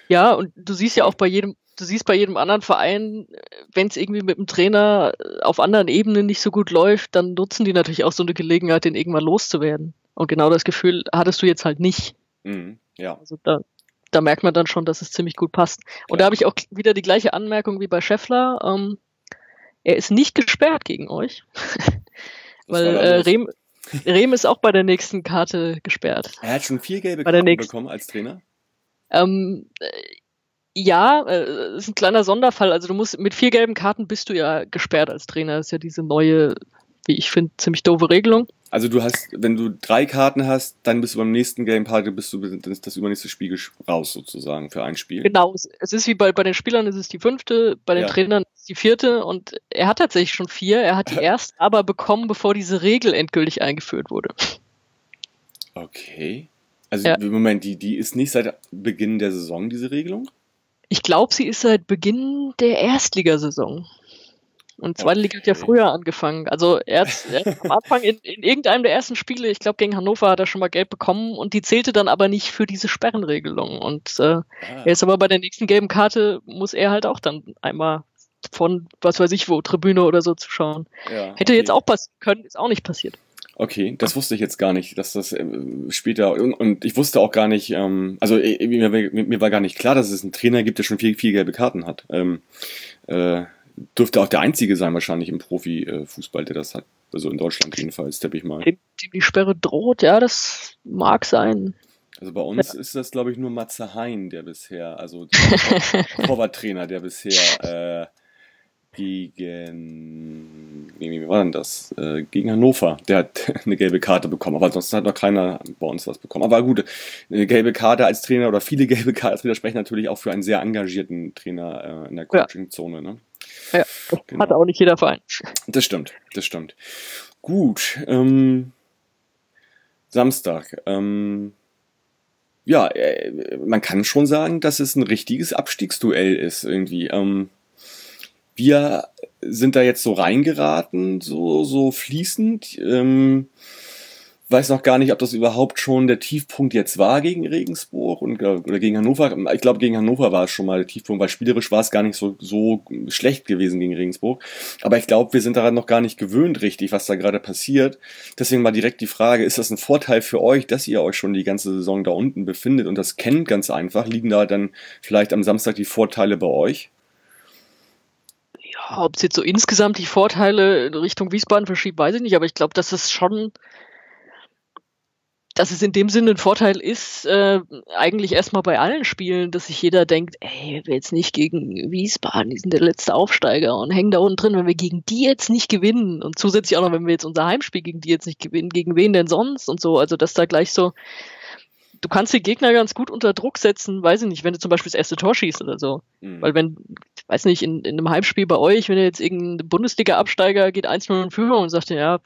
Ja, und du siehst ja auch bei jedem, du siehst bei jedem anderen Verein, wenn es irgendwie mit dem Trainer äh, auf anderen Ebenen nicht so gut läuft, dann nutzen die natürlich auch so eine Gelegenheit, den irgendwann loszuwerden. Und genau das Gefühl hattest du jetzt halt nicht. mh, ja. Also da, da merkt man dann schon, dass es ziemlich gut passt. Und Ja. da habe ich auch wieder die gleiche Anmerkung wie bei Scheffler. Ähm, er ist nicht gesperrt gegen euch, [laughs] weil äh? Rehm, Rehm ist auch bei der nächsten Karte gesperrt. Er hat schon vier gelbe Karten bekommen als Trainer. Ähm, äh, ja, äh, ist ein kleiner Sonderfall. Also du musst mit vier gelben Karten bist du ja gesperrt als Trainer. Das ist ja diese neue, wie ich finde, ziemlich doofe Regelung. Also du hast, wenn du drei Karten hast, dann bist du beim nächsten Game Party, bist du das, das übernächste Spiel raus sozusagen für ein Spiel. Genau, es, ist wie bei, bei den Spielern ist es die fünfte, bei den Ja. Trainern ist es die vierte und er hat tatsächlich schon vier. Er hat die [laughs] erst aber bekommen, bevor diese Regel endgültig eingeführt wurde. Okay. Also Ja. im Moment, die, die ist nicht seit Beginn der Saison, diese Regelung? Ich glaube, sie ist seit Beginn der Erstligasaison. Und zweite Liga hat ja früher angefangen. Also er hat, er hat am Anfang in, in irgendeinem der ersten Spiele, ich glaube gegen Hannover, hat er schon mal Geld bekommen und die zählte dann aber nicht für diese Sperrenregelung. Und äh, Ah, er ist aber bei der nächsten gelben Karte, muss er halt auch dann einmal von was weiß ich wo, Tribüne oder so zuschauen. ja, Hätte okay. jetzt auch passieren können, ist auch nicht passiert. Okay, das wusste ich jetzt gar nicht, dass das äh, später und, ich wusste auch gar nicht, ähm, also äh, mir, war gar nicht klar, dass es einen Trainer gibt, der schon vier, vier gelbe Karten hat. Ähm, äh, dürfte auch der einzige sein wahrscheinlich im Profifußball, der das hat. Also in Deutschland jedenfalls, tippe ich mal. Dem, dem die Sperre droht, ja, das mag sein. Also bei uns ist das, glaube ich, nur Matze Hein, der bisher, also der [laughs] Torwarttrainer, der bisher äh, gegen, wie, war denn das? Äh, gegen Hannover, der hat [laughs] eine gelbe Karte bekommen, aber ansonsten hat noch keiner bei uns was bekommen. Aber gut, eine gelbe Karte als Trainer oder viele [laughs] gelbe Karten als Trainer sprechen natürlich auch für einen sehr engagierten Trainer äh, in der. Coaching-Zone. Ne? Ja, Genau. hat auch nicht jeder Verein. Das stimmt, das stimmt. Gut, ähm, Samstag. Ähm, ja, äh, man kann schon sagen, dass es ein richtiges Abstiegsduell ist irgendwie. Ähm, wir sind da jetzt so reingeraten, so, so fließend. Ähm, weiß noch gar nicht, ob das überhaupt schon der Tiefpunkt jetzt war gegen Regensburg und, oder gegen Hannover. Ich glaube, gegen Hannover war es schon mal der Tiefpunkt, weil spielerisch war es gar nicht so, so schlecht gewesen gegen Regensburg. Aber ich glaube, wir sind daran noch gar nicht gewöhnt richtig, was da gerade passiert. Deswegen war direkt die Frage, ist das ein Vorteil für euch, dass ihr euch schon die ganze Saison da unten befindet und das kennt ganz einfach? Liegen da dann vielleicht am Samstag die Vorteile bei euch? Ob es jetzt so insgesamt die Vorteile in Richtung Wiesbaden verschiebt, weiß ich nicht, aber ich glaube, dass es schon, dass es in dem Sinne ein Vorteil ist, äh, eigentlich erstmal bei allen Spielen, dass sich jeder denkt, ey, wir jetzt nicht gegen Wiesbaden, die sind der letzte Aufsteiger und hängen da unten drin, wenn wir gegen die jetzt nicht gewinnen und zusätzlich auch noch, wenn wir jetzt unser Heimspiel gegen die jetzt nicht gewinnen, gegen wen denn sonst und so, also dass da gleich so, du kannst die Gegner ganz gut unter Druck setzen, weiß ich nicht, wenn du zum Beispiel das erste Tor schießt oder so. Hm. Weil wenn, ich weiß nicht, in, in einem Heimspiel bei euch, wenn ihr jetzt irgendein Bundesliga-Absteiger geht 1-0 in Führung und sagt, ja,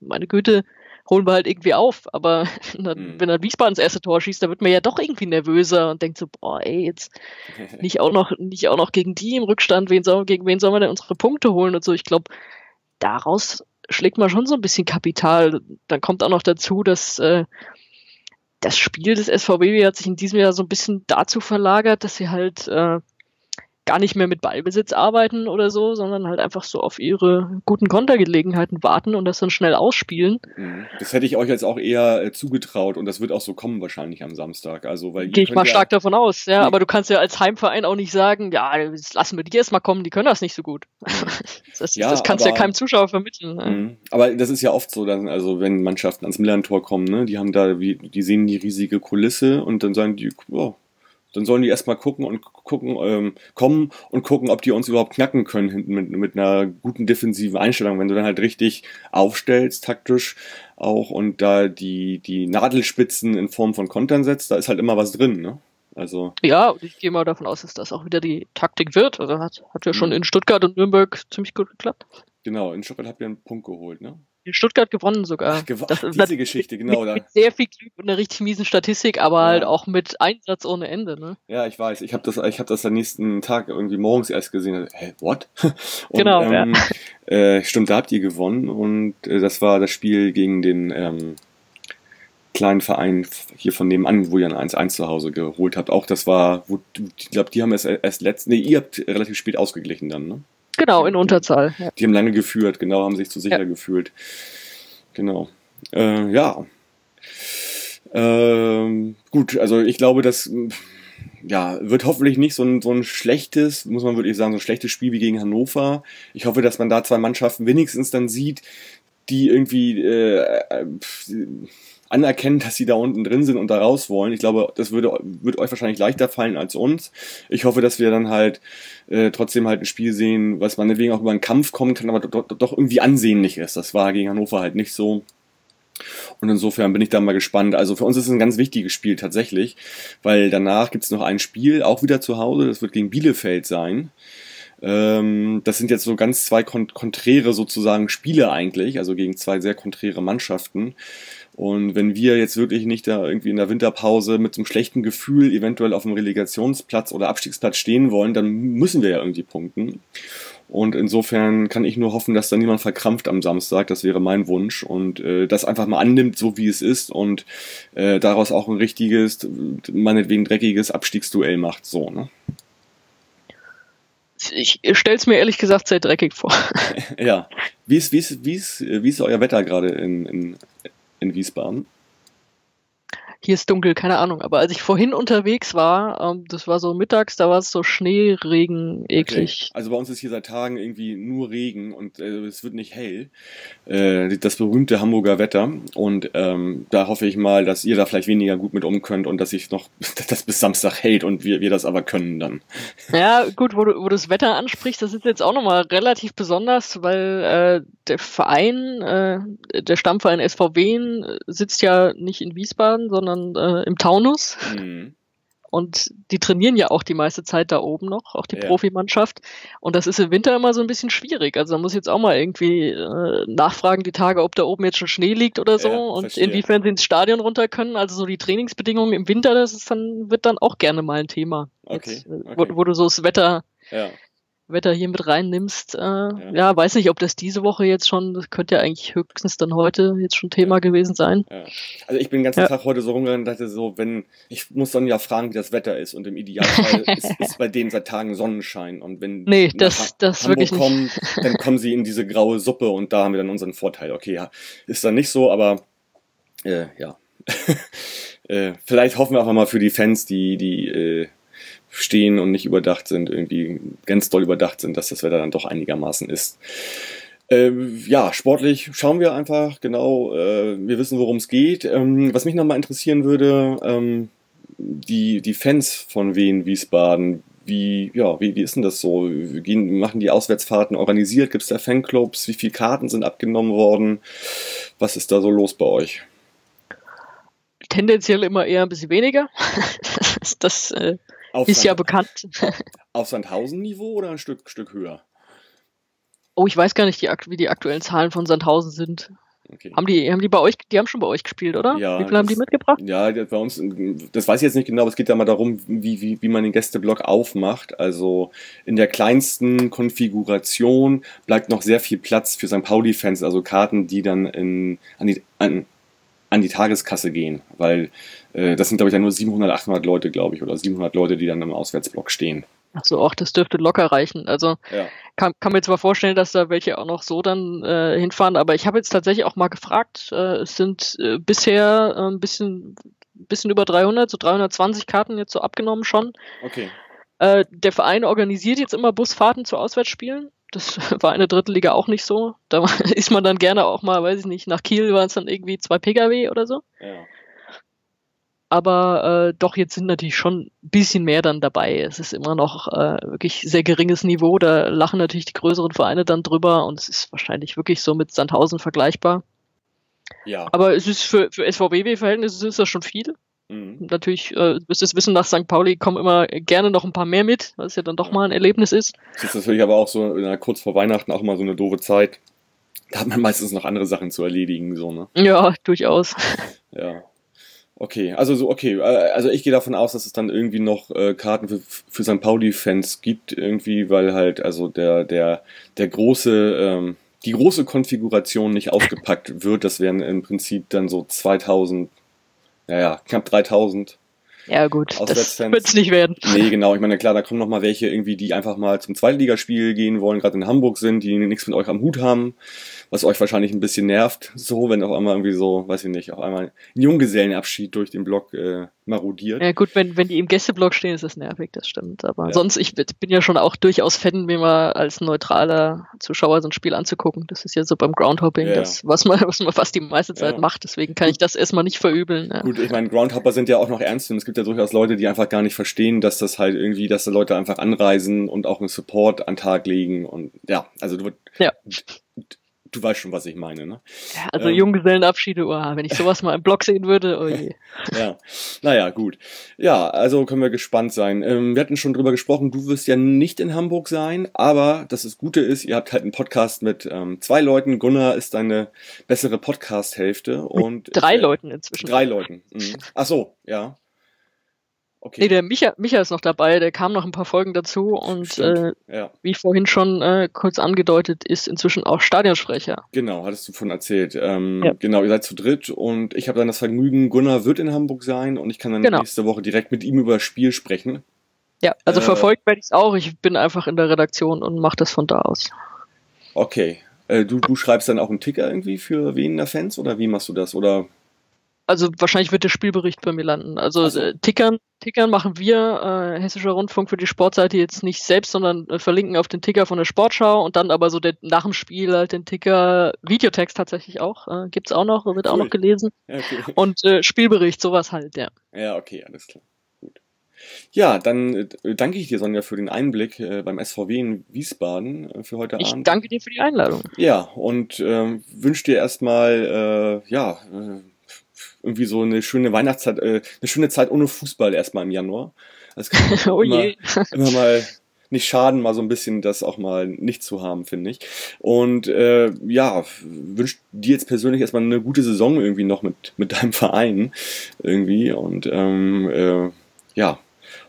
meine Güte, holen wir halt irgendwie auf. Aber [laughs] dann, Mhm. wenn dann Wiesbaden das erste Tor schießt, da wird man ja doch irgendwie nervöser und denkt so, boah, ey, jetzt [laughs] nicht auch noch, nicht auch noch gegen die im Rückstand, wen soll, gegen wen sollen wir denn unsere Punkte holen und so. Ich glaube, daraus schlägt man schon so ein bisschen Kapital. Dann kommt auch noch dazu, dass äh, das Spiel des SVW hat sich in diesem Jahr so ein bisschen dazu verlagert, dass sie halt äh, gar nicht mehr mit Ballbesitz arbeiten oder so, sondern halt einfach so auf ihre guten Kontergelegenheiten warten und das dann schnell ausspielen. Mhm. Das hätte ich euch jetzt auch eher äh, zugetraut und das wird auch so kommen wahrscheinlich am Samstag. Also, weil Gehe ich mal ja- stark davon aus, ja, Nee. aber du kannst ja als Heimverein auch nicht sagen, ja, jetzt lassen wir die erstmal kommen, die können das nicht so gut. [laughs] Das, Ja, das kannst du ja aber- keinem Zuschauer vermitteln. Ne? Mhm. Aber das ist ja oft so, dann, also wenn Mannschaften ans Millantor kommen, ne, die haben da, wie, die sehen die riesige Kulisse und dann sagen die, oh, dann sollen die erstmal gucken und gucken, ähm, kommen und gucken, ob die uns überhaupt knacken können hinten mit, mit einer guten defensiven Einstellung. Wenn du dann halt richtig aufstellst, taktisch auch und da die, die Nadelspitzen in Form von Kontern setzt, da ist halt immer was drin, ne? Also, Ja, und ich gehe mal davon aus, dass das auch wieder die Taktik wird. Also hat, hat ja schon Mhm. in Stuttgart und Nürnberg ziemlich gut geklappt. genau, in Stuttgart habt ihr einen Punkt geholt, ne? In Stuttgart gewonnen sogar. Ach, gewo Das- diese das- Geschichte, genau. mit, Da. mit sehr viel Glück und einer richtig miesen Statistik, aber Ja. halt auch mit Einsatz ohne Ende. Ne? Ja, ich weiß. Ich habe das, ich habe das am nächsten Tag irgendwie morgens erst gesehen. Hä, what? [laughs] Und, Genau, ähm, äh, stimmt, da habt ihr gewonnen und äh, das war das Spiel gegen den ähm, kleinen Verein hier von nebenan, wo ihr ein 1-1 zu Hause geholt habt. Auch das war, wo, du- ich glaube, die haben es erst letzt, nee, ihr habt relativ spät ausgeglichen dann, ne? Genau, in Unterzahl. Ja. Die haben lange geführt, genau, haben sich zu sicher Ja. gefühlt. Genau. Äh, ja. Ähm, gut, also ich glaube, das ja, wird hoffentlich nicht so ein, so ein schlechtes, muss man wirklich sagen, so ein schlechtes Spiel wie gegen Hannover. Ich hoffe, dass man da zwei Mannschaften wenigstens dann sieht, die irgendwie äh, äh, pf, anerkennen, dass sie da unten drin sind und da raus wollen. Ich glaube, das würde, würde euch wahrscheinlich leichter fallen als uns. Ich hoffe, dass wir dann halt äh, trotzdem halt ein Spiel sehen, was meinetwegen auch über einen Kampf kommen kann, aber doch, doch irgendwie ansehnlich ist. Das war gegen Hannover halt nicht so. Und insofern bin ich da mal gespannt. Also für uns ist es ein ganz wichtiges Spiel tatsächlich, weil danach gibt es noch ein Spiel, auch wieder zu Hause, das wird gegen Bielefeld sein. Ähm, das sind jetzt so ganz zwei kon konträre sozusagen Spiele eigentlich, also gegen zwei sehr konträre Mannschaften. Und wenn wir jetzt wirklich nicht da irgendwie in der Winterpause mit so einem schlechten Gefühl eventuell auf dem Relegationsplatz oder Abstiegsplatz stehen wollen, dann müssen wir ja irgendwie punkten. Und insofern kann ich nur hoffen, dass da niemand verkrampft am Samstag. Das wäre mein Wunsch. Und äh, das einfach mal annimmt, so wie es ist. Und äh, daraus auch ein richtiges, meinetwegen dreckiges Abstiegsduell macht. So, ne? Ich stell's mir ehrlich gesagt sehr dreckig vor. [laughs] Ja. Wie ist, wie ist, wie ist, wie ist euer Wetter gerade in, in, in Wiesbaden? Hier ist dunkel, keine Ahnung. Aber als ich vorhin unterwegs war, ähm, das war so mittags, da war es so Schnee, Regen, eklig. Also bei uns ist hier seit Tagen irgendwie nur Regen und äh, es wird nicht hell. Äh, das berühmte Hamburger Wetter. Und ähm, da hoffe ich mal, dass ihr da vielleicht weniger gut mit um könnt und dass sich noch [laughs] das bis Samstag hält und wir, wir das aber können dann. Ja, gut, wo du, wo du das Wetter ansprichst, das ist jetzt auch nochmal relativ besonders, weil äh, der Verein, äh, der Stammverein SVW sitzt ja nicht in Wiesbaden, sondern äh, im Taunus. Mhm. Und die trainieren ja auch die meiste Zeit da oben noch, auch die Ja. Profimannschaft. Und das ist im Winter immer so ein bisschen schwierig. Also man muss jetzt auch mal irgendwie äh, nachfragen, die Tage, ob da oben jetzt schon Schnee liegt oder so Ja, und verstehe. inwiefern sie ins Stadion runter können. Also so die Trainingsbedingungen im Winter, das ist dann, wird dann auch gerne mal ein Thema. Okay, Jetzt, äh, okay. Wo, wo du so das Wetter Ja. Wetter hier mit reinnimmst. Äh, ja. weiß nicht, ob das diese Woche jetzt schon, das könnte ja eigentlich höchstens dann heute jetzt schon Thema gewesen sein. Ja. Also ich bin den ganzen Ja. Tag heute so rumgegangen und dachte so, wenn, ich muss dann ja fragen, wie das Wetter ist und im Idealfall [laughs] ist, ist bei denen seit Tagen Sonnenschein und wenn Nee, das- das Hamburg wirklich nicht. kommen, [laughs] dann kommen sie in diese graue Suppe und da haben wir dann unseren Vorteil. Okay, ja, ist dann nicht so, aber äh, ja. [laughs] äh, vielleicht hoffen wir einfach mal für die Fans, die, die äh, stehen und nicht überdacht sind, irgendwie ganz doll überdacht sind, dass das Wetter dann doch einigermaßen ist. Ähm, ja, sportlich schauen wir einfach genau. Äh, wir wissen, worum es geht. Ähm, was mich nochmal interessieren würde, ähm, die, die Fans von Wien Wiesbaden, wie, ja, wie, wie ist denn das so? Gehen, machen die Auswärtsfahrten organisiert? Gibt es da Fanclubs? Wie viele Karten sind abgenommen worden? Was ist da so los bei euch? Tendenziell immer eher ein bisschen weniger. das [laughs] das äh, Auf, ist ja Sand, bekannt. [laughs] auf Sandhausen-Niveau oder ein Stück, Stück höher? Oh, ich weiß gar nicht, die, wie die aktuellen Zahlen von Sandhausen sind. Okay. Haben die, haben die bei euch, die haben schon bei euch gespielt, oder? Ja, wie viel haben die mitgebracht? Ja, bei uns, das weiß ich jetzt nicht genau, aber es geht ja mal darum, wie, wie, wie man den Gästeblock aufmacht. Also in der kleinsten Konfiguration bleibt noch sehr viel Platz für St. Pauli-Fans, also Karten, die dann in, an, die, an, an die Tageskasse gehen, weil äh, das sind, glaube ich, dann nur 700, 800 Leute, glaube ich, oder 700 Leute, die dann im Auswärtsblock stehen. Achso, auch das dürfte locker reichen. Also Ja. kann, kann mir zwar vorstellen, dass da welche auch noch so dann äh, hinfahren, aber ich habe jetzt tatsächlich auch mal gefragt. Äh, es sind äh, bisher äh, ein bisschen, bisschen über 300, so 320 Karten jetzt so abgenommen schon. Okay. Äh, der Verein organisiert jetzt immer Busfahrten zu Auswärtsspielen. Das [laughs] war in der dritten Liga auch nicht so. Da [laughs] ist man dann gerne auch mal, weiß ich nicht, nach Kiel waren es dann irgendwie zwei Pkw oder so. Ja. Aber äh, doch, jetzt sind natürlich schon ein bisschen mehr dann dabei. Es ist immer noch äh, wirklich sehr geringes Niveau. Da lachen natürlich die größeren Vereine dann drüber und es ist wahrscheinlich wirklich so mit Sandhausen vergleichbar. Ja. Aber es ist für, für SVW-Verhältnisse ist das schon viel. Mhm. Natürlich, äh, du wirst es wissen, nach St. Pauli kommen immer gerne noch ein paar mehr mit, was ja dann doch mal ein Erlebnis ist. Es ist natürlich aber auch so der, kurz vor Weihnachten auch mal so eine doofe Zeit. da hat man meistens noch andere Sachen zu erledigen, so, ne? Ja, durchaus. [laughs] Ja. Okay, also so, okay, äh, also ich gehe davon aus, dass es dann irgendwie noch äh, Karten für, für St. Pauli-Fans gibt, irgendwie, weil halt, also der, der, der große, ähm, die große Konfiguration nicht ausgepackt wird. Das wären im Prinzip dann so 2000, naja, knapp 3000 Ja, gut, das Auswärtsfans. wird es nicht werden. Nee, genau. Ich meine, klar, da kommen noch mal welche irgendwie, die einfach mal zum Zweitligaspiel gehen wollen, gerade in Hamburg sind, die nichts mit euch am Hut haben, was euch wahrscheinlich ein bisschen nervt, so, wenn auf einmal irgendwie so, weiß ich nicht, auf einmal ein Junggesellenabschied durch den Block äh, marodiert. Ja, gut, wenn, wenn die im Gästeblock stehen, ist das nervig, das stimmt. Aber Ja. sonst, ich bin ja schon auch durchaus Fan, mir mal als neutraler Zuschauer so ein Spiel anzugucken. Das ist ja so beim Groundhopping, Ja. das, was man, was man fast die meiste Zeit Ja. macht. Deswegen kann ich das erstmal nicht verübeln. Gut, ich meine, Groundhopper sind ja auch noch ernst und es gibt ja durchaus Leute, die einfach gar nicht verstehen, dass das halt irgendwie, dass da Leute einfach anreisen und auch einen Support an Tag legen und ja, also du, Ja. Du weißt schon, was ich meine, ne? Ja, also Ähm. Junggesellenabschiede, oh, wenn ich sowas mal im Blog sehen würde, oh je. [laughs] Ja, naja, gut. Ja, also können wir gespannt sein. Ähm, wir hatten schon drüber gesprochen, du wirst ja nicht in Hamburg sein, aber das ist Gute ist, ihr habt halt einen Podcast mit ähm, zwei Leuten. Gunnar ist deine bessere Podcast-Hälfte und Drei ich- Leuten inzwischen. Drei Leuten. Mhm. [laughs] Ach so, ja. Okay. Nee, der Micha, Micha ist noch dabei, der kam noch ein paar Folgen dazu und Stimmt. äh, ja, wie vorhin schon äh, kurz angedeutet, ist inzwischen auch Stadionsprecher. genau, hattest du von erzählt. Ähm, Ja. Genau, ihr seid zu dritt und ich habe dann das Vergnügen, Gunnar wird in Hamburg sein und ich kann dann Genau. nächste Woche direkt mit ihm über das Spiel sprechen. Ja, also Äh. verfolgt werde ich es auch. Ich bin einfach in der Redaktion und mache das von da aus. Okay. Äh, du, du schreibst dann auch einen Ticker irgendwie für Wiener Fans oder wie machst du das? Oder Also wahrscheinlich wird der Spielbericht bei mir landen. Also Ach so. äh, Tickern, Tickern machen wir, äh, Hessischer Rundfunk für die Sportseite jetzt nicht selbst, sondern äh, verlinken auf den Ticker von der Sportschau und dann aber so der, nach dem Spiel halt den Ticker, Videotext tatsächlich auch, äh, gibt's auch noch, wird auch Cool. noch gelesen. okay. [laughs] Und äh, Spielbericht, sowas halt, ja. ja, okay, alles klar. Gut. Ja, dann äh, danke ich dir, Sonja, für den Einblick äh, beim SVW in Wiesbaden äh, für heute Ich Abend. danke dir für die Einladung. Ja, und ähm, wünsche dir erstmal, ja, irgendwie so eine schöne Weihnachtszeit, äh, eine schöne Zeit ohne Fußball erstmal im Januar. Das kann [laughs] oh immer, je. immer mal nicht schaden, mal so ein bisschen das auch mal nicht zu haben, finde ich. Und äh, ja, wünsche dir jetzt persönlich erstmal eine gute Saison irgendwie noch mit, mit deinem Verein irgendwie. Und ähm, äh, ja,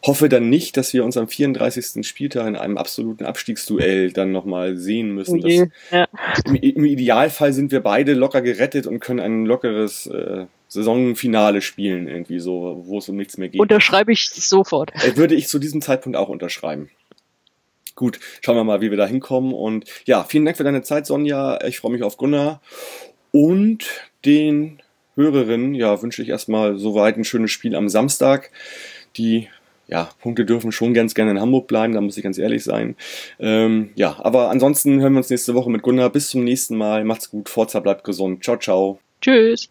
hoffe dann nicht, dass wir uns am 34. Spieltag in einem absoluten Abstiegsduell dann nochmal sehen Oh müssen. Das, je. Ja. im, Im Idealfall sind wir beide locker gerettet und können ein lockeres äh, Saisonfinale spielen, irgendwie so, wo es um nichts mehr geht. Unterschreibe ich sofort. Äh, würde ich zu diesem Zeitpunkt auch unterschreiben. Gut, schauen wir mal, wie wir da hinkommen. Und ja, vielen Dank für deine Zeit, Sonja. Ich freue mich auf Gunnar. Und den Hörerinnen, ja, wünsche ich erstmal soweit ein schönes Spiel am Samstag. Die ja, Punkte dürfen schon ganz gerne in Hamburg bleiben, da muss ich ganz ehrlich sein. Ähm, ja, aber ansonsten hören wir uns nächste Woche mit Gunnar. Bis zum nächsten Mal. Macht's gut. Forza bleibt gesund. Ciao, ciao. Tschüss.